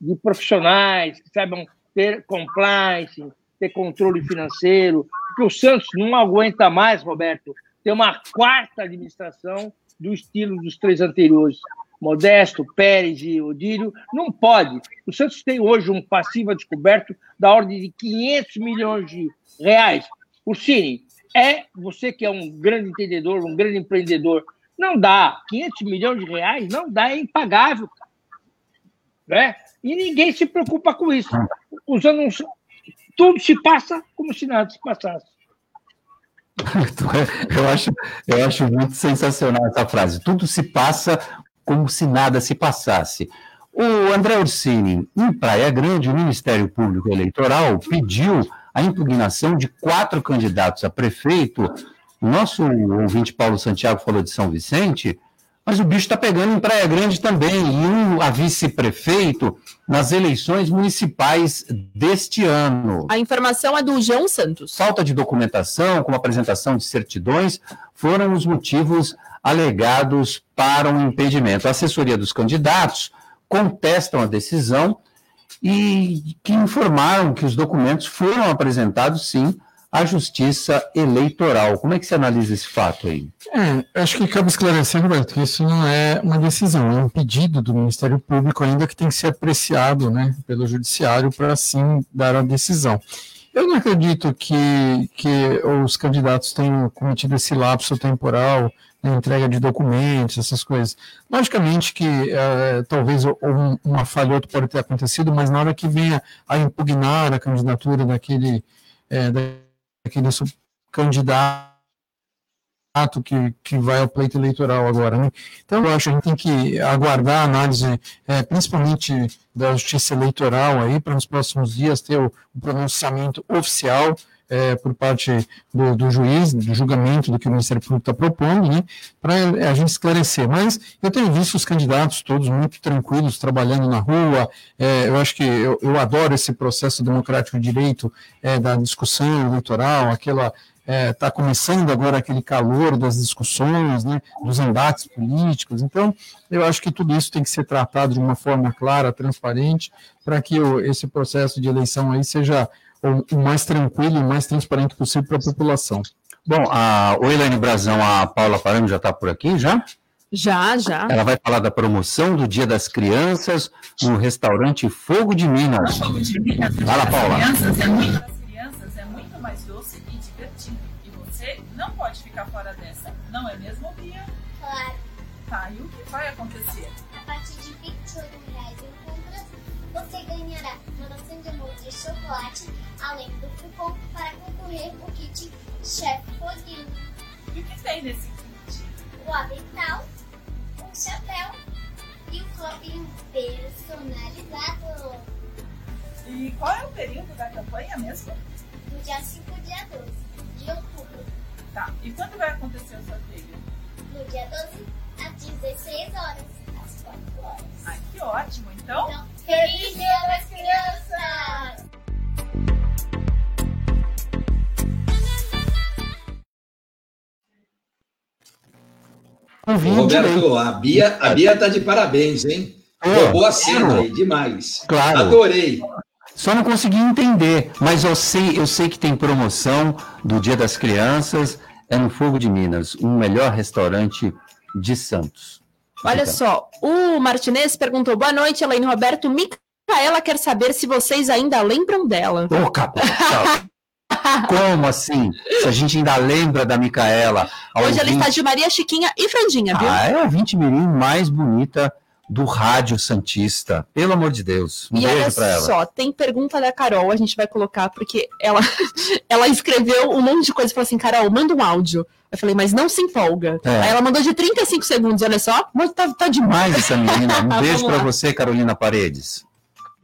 de profissionais que saibam ter compliance, ter controle financeiro, porque o Santos não aguenta mais, Roberto, ter uma quarta administração do estilo dos três anteriores. Modesto, Pérez e Odílio, não pode. O Santos tem hoje um passivo descoberto da ordem de 500 milhões de reais. O Cine, é você que é um grande entendedor, um grande empreendedor, não dá. 500 milhões de reais não dá, é impagável. Né? E ninguém se preocupa com isso. Usando um... Tudo se passa como se nada se passasse. [LAUGHS] eu, acho, eu acho muito sensacional essa frase. Tudo se passa como se nada se passasse. O André Orsini, em Praia Grande, o Ministério Público Eleitoral pediu a impugnação de quatro candidatos a prefeito. Nosso ouvinte Paulo Santiago falou de São Vicente, mas o bicho está pegando em Praia Grande também, e um a vice-prefeito nas eleições municipais deste ano. A informação é do João Santos. Falta de documentação, como apresentação de certidões, foram os motivos alegados para um impedimento. A assessoria dos candidatos contestam a decisão e que informaram que os documentos foram apresentados, sim, à Justiça Eleitoral. Como é que você analisa esse fato aí? É, acho que cabe esclarecer, Roberto, que isso não é uma decisão, é um pedido do Ministério Público ainda que tem que ser apreciado né, pelo Judiciário para, sim, dar a decisão. Eu não acredito que, que os candidatos tenham cometido esse lapso temporal entrega de documentos, essas coisas. Logicamente que é, talvez um, uma falha outra pode ter acontecido, mas nada que venha a impugnar a candidatura daquele, é, daquele candidato que, que vai ao pleito eleitoral agora. Né? Então, eu acho que a gente tem que aguardar a análise, é, principalmente da justiça eleitoral, aí, para nos próximos dias ter o, o pronunciamento oficial é, por parte do, do, juiz, do julgamento do que o Ministério Público está propondo, né, para a gente esclarecer. Mas eu tenho visto os candidatos todos muito tranquilos, trabalhando na rua. É, eu acho que eu, eu, adoro esse processo democrático de direito é, da discussão eleitoral, aquela está é, tá começando agora aquele calor das discussões, né, dos embates políticos. Então, eu acho que tudo isso tem que ser tratado de uma forma clara, transparente, para que o, esse processo de eleição aí seja o, mais tranquilo e mais transparente possível para a população. Bom, a, o Elaine Brazão, a Paula Paramo já está por aqui, já? Já, já. Ela vai falar da promoção do Dia das Crianças no restaurante Fogo de Minas. Fala, Paula. Crianças é muito, crianças é muito mais doce e divertido. E você não pode ficar fora dessa, não é mesmo, Bia? Claro. Tá, e o que vai acontecer? A partir de 28 reais em compras, você ganhará uma doção de amor de chocolate além do cupom para concorrer o kit Chef Foguinho. E o que tem nesse kit? O avental, um chapéu e um copinho personalizado. E qual é o período da campanha mesmo? Do dia 5 ao dia 12 de outubro. Tá, e quando vai acontecer o sorteio? No dia 12 às 16 horas, às 4 horas. Ai, que ótimo, então. então Feliz Dia das Crianças! Roberto, a Bia, a Bia tá de parabéns, hein? É, Boa cena aí, demais. Claro. Adorei. Só não consegui entender, mas eu sei, eu sei que tem promoção do Dia das Crianças, é no Fogo de Minas, o melhor restaurante de Santos. Olha só, o Martinez perguntou: boa noite, Elaine Roberto. Micaela quer saber se vocês ainda lembram dela. Ô, oh, [LAUGHS] Como assim? Se a gente ainda lembra da Micaela. Hoje ela está de Maria Chiquinha e Frandinha, viu? Ah, é a 20 mirim mais bonita do Rádio Santista. Pelo amor de Deus. Um e beijo olha pra ela. só, tem pergunta da Carol, a gente vai colocar, porque ela, [LAUGHS] ela escreveu um monte de coisa e falou assim: Carol, manda um áudio. Eu falei, mas não se empolga. É. Aí ela mandou de 35 segundos, olha só. Mas tá, tá demais essa menina. [LAUGHS] Um beijo para você, Carolina Paredes.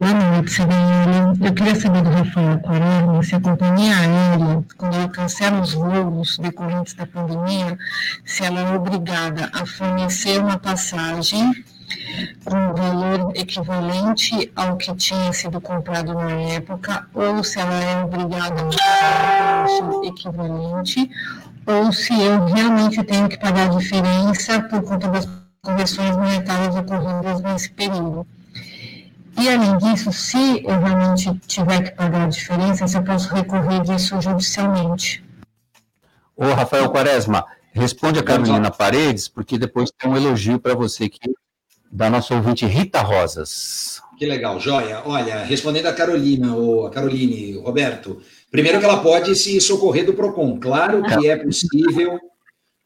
Boa noite, Sibeli. Eu queria saber do Rafael Quaresma se a companhia aérea, quando ela cancela os voos decorrentes da pandemia, se ela é obrigada a fornecer uma passagem com valor equivalente ao que tinha sido comprado na época, ou se ela é obrigada a pagar taxa equivalente, ou se eu realmente tenho que pagar a diferença por conta das correções monetárias ocorridas nesse período. E, além disso, se eu realmente tiver que pagar a diferença, eu posso recorrer disso judicialmente. Ô, Rafael Quaresma, responde a Carolina Paredes, porque depois tem um elogio para você aqui da nossa ouvinte Rita Rosas. Que legal, joia. Olha, respondendo a Carolina, ou a Caroline, Roberto, primeiro que ela pode se socorrer do PROCON. Claro que é possível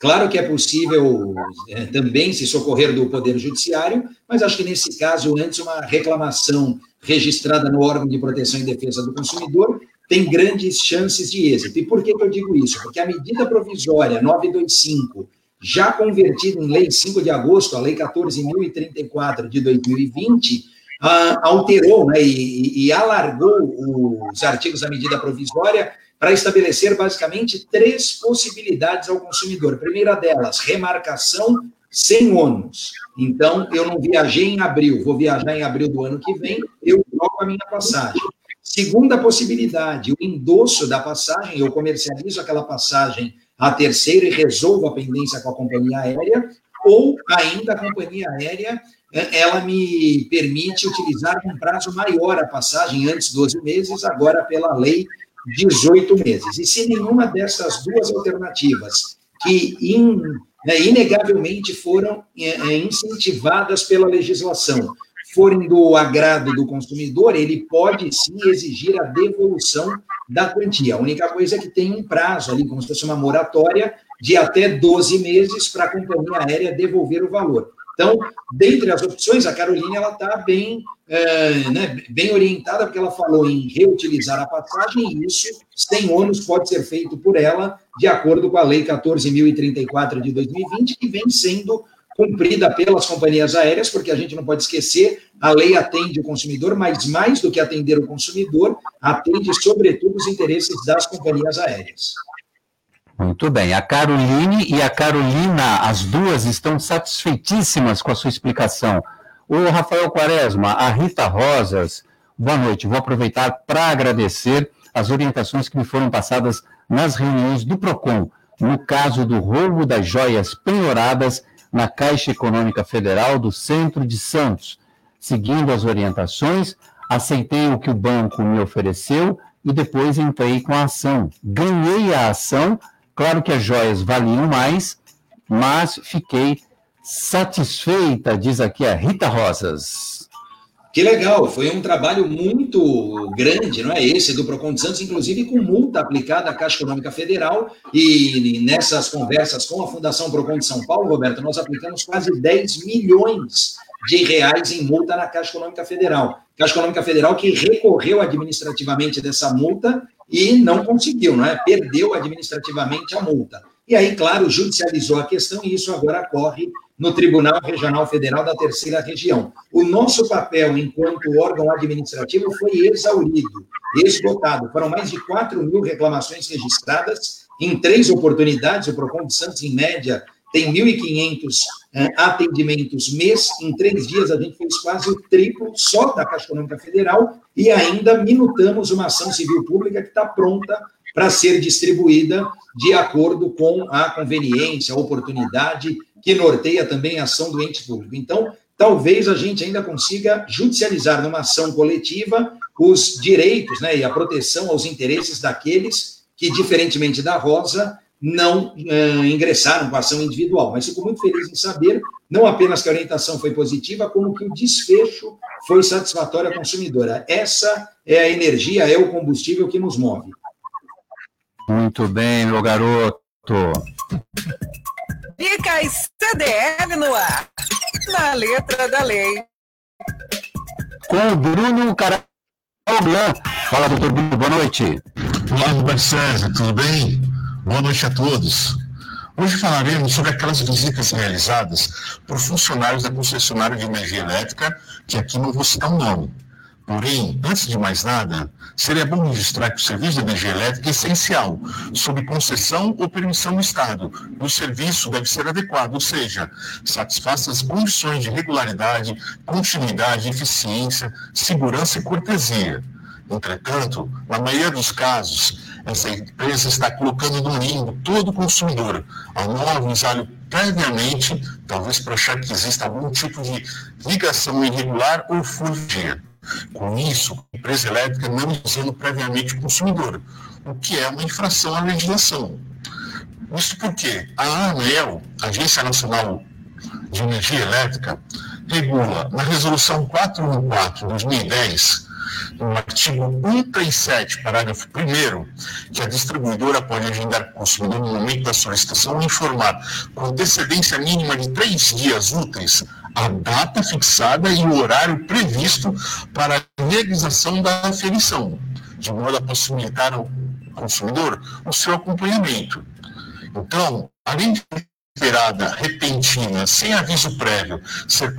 Claro que é possível é, também se socorrer do Poder Judiciário, mas acho que nesse caso, antes, uma reclamação registrada no órgão de proteção e defesa do consumidor tem grandes chances de êxito. E por que, eu digo isso? Porque a medida provisória 925, já convertida em lei 5 de agosto, a lei 14.034 de 2020, ah, alterou né, e, e alargou os artigos da medida provisória para estabelecer basicamente três possibilidades ao consumidor. Primeira delas, remarcação sem ônus. Então, eu não viajei em abril, vou viajar em abril do ano que vem, eu troco a minha passagem. Segunda possibilidade, o endosso da passagem, eu comercializo aquela passagem a terceiro e resolvo a pendência com a companhia aérea, ou ainda a companhia aérea, é, ela me permite utilizar um prazo maior a passagem, antes 12 meses, agora pela lei 18 meses. E se nenhuma dessas duas alternativas, que in, né, inegavelmente foram é, é, incentivadas pela legislação, forem do agrado do consumidor, ele pode sim exigir a devolução da quantia. A única coisa é que tem um prazo ali, como se fosse uma moratória, de até 12 meses para a companhia aérea devolver o valor. Então, dentre as opções, a Caroline ela está bem, é, né, bem orientada, porque ela falou em reutilizar a passagem, e isso, sem ônus, pode ser feito por ela, de acordo com a Lei 14.034 de 2020, que vem sendo cumprida pelas companhias aéreas, porque a gente não pode esquecer, a lei atende o consumidor, mas mais do que atender o consumidor, atende, sobretudo, os interesses das companhias aéreas. Muito bem. A Caroline e a Carolina, as duas estão satisfeitíssimas com a sua explicação. O Rafael Quaresma, a Rita Rosas, boa noite. Vou aproveitar para agradecer as orientações que me foram passadas nas reuniões do PROCON, no caso do roubo das joias penhoradas na Caixa Econômica Federal do Centro de Santos. Seguindo as orientações, aceitei o que o banco me ofereceu e depois entrei com a ação. Ganhei a ação Claro que as joias valiam mais, mas fiquei satisfeita, diz aqui a Rita Rosas. Que legal, foi um trabalho muito grande, não é esse, do Procon de Santos, inclusive com multa aplicada à Caixa Econômica Federal, e nessas conversas com a Fundação Procon de São Paulo, Roberto, nós aplicamos quase 10 milhões de reais em multa na Caixa Econômica Federal. Caixa Econômica Federal que recorreu administrativamente dessa multa e não conseguiu, não é? Perdeu administrativamente a multa. E aí, claro, judicializou a questão e isso agora corre no Tribunal Regional Federal da Terceira Região. O nosso papel enquanto órgão administrativo foi exaurido, esgotado. Foram mais de 4 mil reclamações registradas em três oportunidades. O PROCON de Santos, em média, tem 1.500 uh, atendimentos mês. Em três dias, a gente fez quase o triplo só da Caixa Econômica Federal e ainda minutamos uma ação civil pública que está pronta para ser distribuída de acordo com a conveniência, a oportunidade que norteia também a ação do ente público. Então, talvez a gente ainda consiga judicializar numa ação coletiva os direitos né, e a proteção aos interesses daqueles que, diferentemente da Rosa, não uh, ingressaram com a ação individual. Mas fico muito feliz em saber, não apenas que a orientação foi positiva, como que o desfecho foi satisfatório à consumidora. Essa é a energia, é o combustível que nos move. Muito bem, meu garoto. Dicas CDL no ar, na letra da lei. Com o Bruno Carablan. Fala, doutor Bruno, boa noite. Olá, Roberto César, tudo bem? Boa noite a todos. Hoje falaremos sobre aquelas visitas realizadas por funcionários da concessionária de energia elétrica, que aqui não vou citar o nome. Porém, antes de mais nada, seria bom registrar que o serviço de energia elétrica é essencial, sob concessão ou permissão do Estado. O serviço deve ser adequado, ou seja, satisfaça as condições de regularidade, continuidade, eficiência, segurança e cortesia. Entretanto, na maioria dos casos, essa empresa está colocando no limbo todo o consumidor, ao não avisá-lo previamente, talvez para achar que exista algum tipo de ligação irregular ou fugir. Com isso, a empresa elétrica não avisando previamente o consumidor, o que é uma infração à legislação. Isso porque a ANEL, Agência Nacional de Energia Elétrica, regula na Resolução 414 de 2010 no artigo 37, parágrafo 1, que a distribuidora pode agendar o consumidor no momento da solicitação e informar com antecedência mínima de três dias úteis a data fixada e o horário previsto para a realização da aferição. de modo a possibilitar ao consumidor o seu acompanhamento. Então, além de esperada, repentina, sem aviso prévio, ser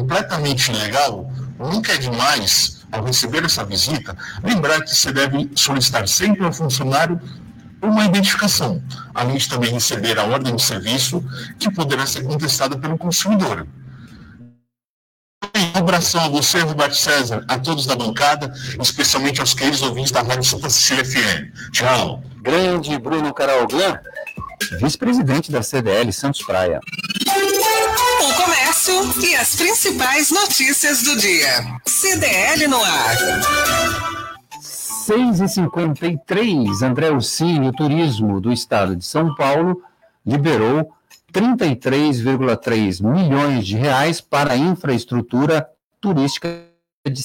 completamente ilegal, nunca é demais, ao receber essa visita, lembrar que você deve solicitar sempre ao funcionário uma identificação, além de também receber a ordem de serviço, que poderá ser contestada pelo consumidor. Um abração a você, Roberto César, a todos da bancada, especialmente aos queridos ouvintes da Rádio Super Cecília FM. Tchau. Grande Bruno Caralglan, vice-presidente da CDL Santos Praia. E as principais notícias do dia. CDL no ar. 6h53, André Ursini, o turismo do estado de São Paulo, liberou 33,3 milhões de reais para a infraestrutura turística de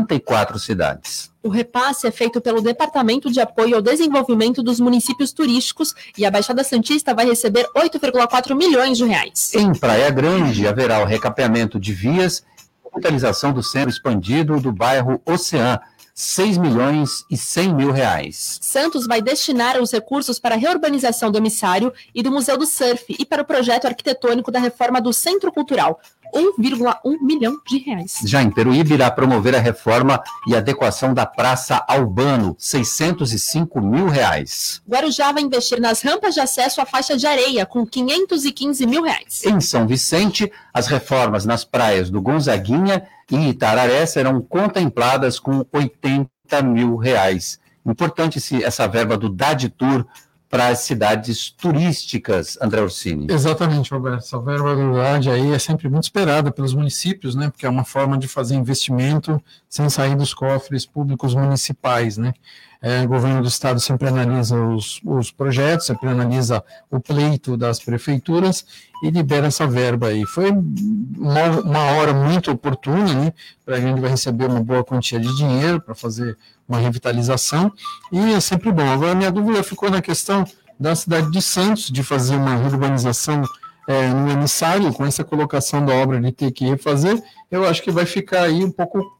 74 cidades. O repasse é feito pelo Departamento de Apoio ao Desenvolvimento dos Municípios Turísticos e a Baixada Santista vai receber 8,4 milhões de reais. Em Praia Grande, haverá o recapeamento de vias e revitalização do centro expandido do bairro Oceã, 6 milhões e 100 mil reais. Santos vai destinar os recursos para a reurbanização do emissário e do Museu do Surf e para o projeto arquitetônico da reforma do Centro Cultural. 1,1 milhão de reais. Já em Peruíbe, irá promover a reforma e adequação da Praça Albano, 605 mil reais. Guarujá vai investir nas rampas de acesso à faixa de areia, com 515 mil reais. Em São Vicente, as reformas nas praias do Gonzaguinha e Itararé serão contempladas com 80 mil reais. Importante essa verba do Tour para as cidades turísticas, André Orsini. Exatamente, Roberto. Essa verba verdade aí é sempre muito esperada pelos municípios, né? Porque é uma forma de fazer investimento sem sair dos cofres públicos municipais, né? É, o governo do estado sempre analisa os, os projetos, sempre analisa o pleito das prefeituras e libera essa verba aí. Foi uma, uma hora muito oportuna, né? Para a gente vai receber uma boa quantia de dinheiro para fazer uma revitalização, e é sempre bom. Agora, minha dúvida ficou na questão da cidade de Santos, de fazer uma urbanização é, no emissário, com essa colocação da obra de ter que refazer, eu acho que vai ficar aí um pouco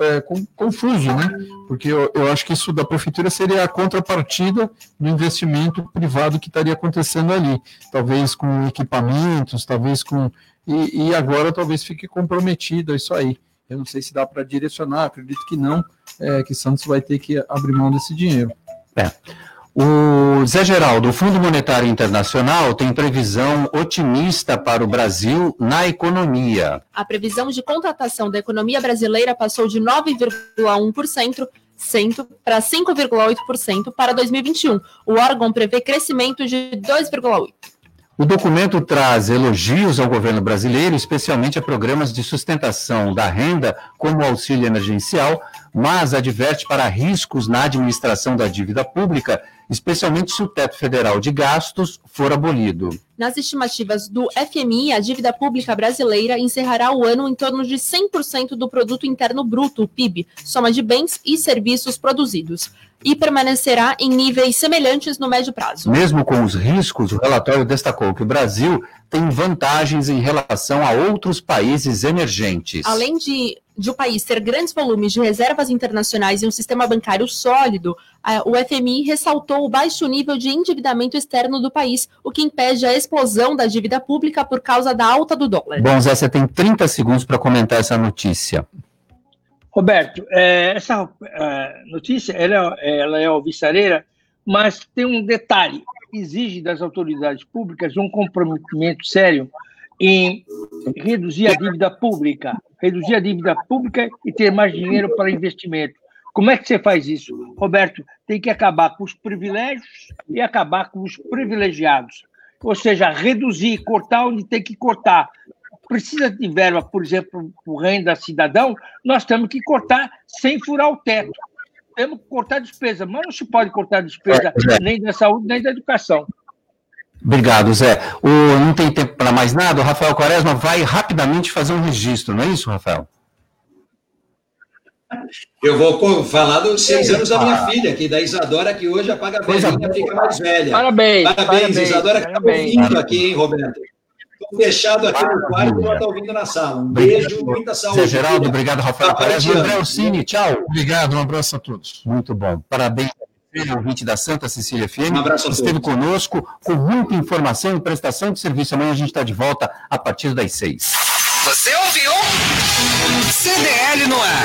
é, confuso, né? Porque eu, eu, acho que isso da prefeitura seria a contrapartida do investimento privado que estaria acontecendo ali, talvez com equipamentos, talvez com. E, e agora talvez fique comprometido isso aí. Eu não sei se dá para direcionar, acredito que não, é, que Santos vai ter que abrir mão desse dinheiro. É. O Zé Geraldo, o Fundo Monetário Internacional tem previsão otimista para o Brasil na economia. A previsão de contratação da economia brasileira passou de 9,1% para 5,8% para 2021. O órgão prevê crescimento de 2,8%. O documento traz elogios ao governo brasileiro, especialmente a programas de sustentação da renda, como o auxílio emergencial, mas adverte para riscos na administração da dívida pública, especialmente se o teto federal de gastos for abolido. Nas estimativas do FMI, a dívida pública brasileira encerrará o ano em torno de 100% do produto interno bruto, PIB, soma de bens e serviços produzidos e permanecerá em níveis semelhantes no médio prazo. Mesmo com os riscos, o relatório destacou que o Brasil tem vantagens em relação a outros países emergentes. Além de, de o país ter grandes volumes de reservas internacionais e um sistema bancário sólido, o FMI ressaltou o baixo nível de endividamento externo do país, o que impede a explosão da dívida pública por causa da alta do dólar. Bom, Zé, você tem 30 segundos para comentar essa notícia. Roberto, é, essa é, notícia ela, ela é alvissareira, mas tem um detalhe: exige das autoridades públicas um comprometimento sério em reduzir a dívida pública, reduzir a dívida pública e ter mais dinheiro para investimento. Como é que você faz isso? Roberto, tem que acabar com os privilégios e acabar com os privilegiados. Ou seja, reduzir, cortar onde tem que cortar, precisa de verba, por exemplo, o renda cidadão, nós temos que cortar sem furar o teto. Temos que cortar despesa, mas não se pode cortar despesa é, nem da saúde, nem da educação. Obrigado, Zé. O, não tem tempo para mais nada. O Rafael Quaresma vai rapidamente fazer um registro, não é isso, Rafael? Eu vou falar dos seis anos da minha filha, que da Isadora, que hoje apaga a velhinha, fica mais velha. Parabéns. Parabéns, parabéns Isadora, que está ouvindo aqui, hein, Roberto? Estou fechado aqui no quarto e está ouvindo na sala. Um beijo, muita saúde. Zé Geraldo, obrigado, Rafael Perez. André Ursini, tchau. Obrigado, um abraço a todos. Muito bom. Parabéns ouvinte da Santa Cecília FM. Um abraço Esteve conosco com muita informação e prestação de serviço. Amanhã a gente está de volta a partir das seis. Você ouviu? CDL no ar.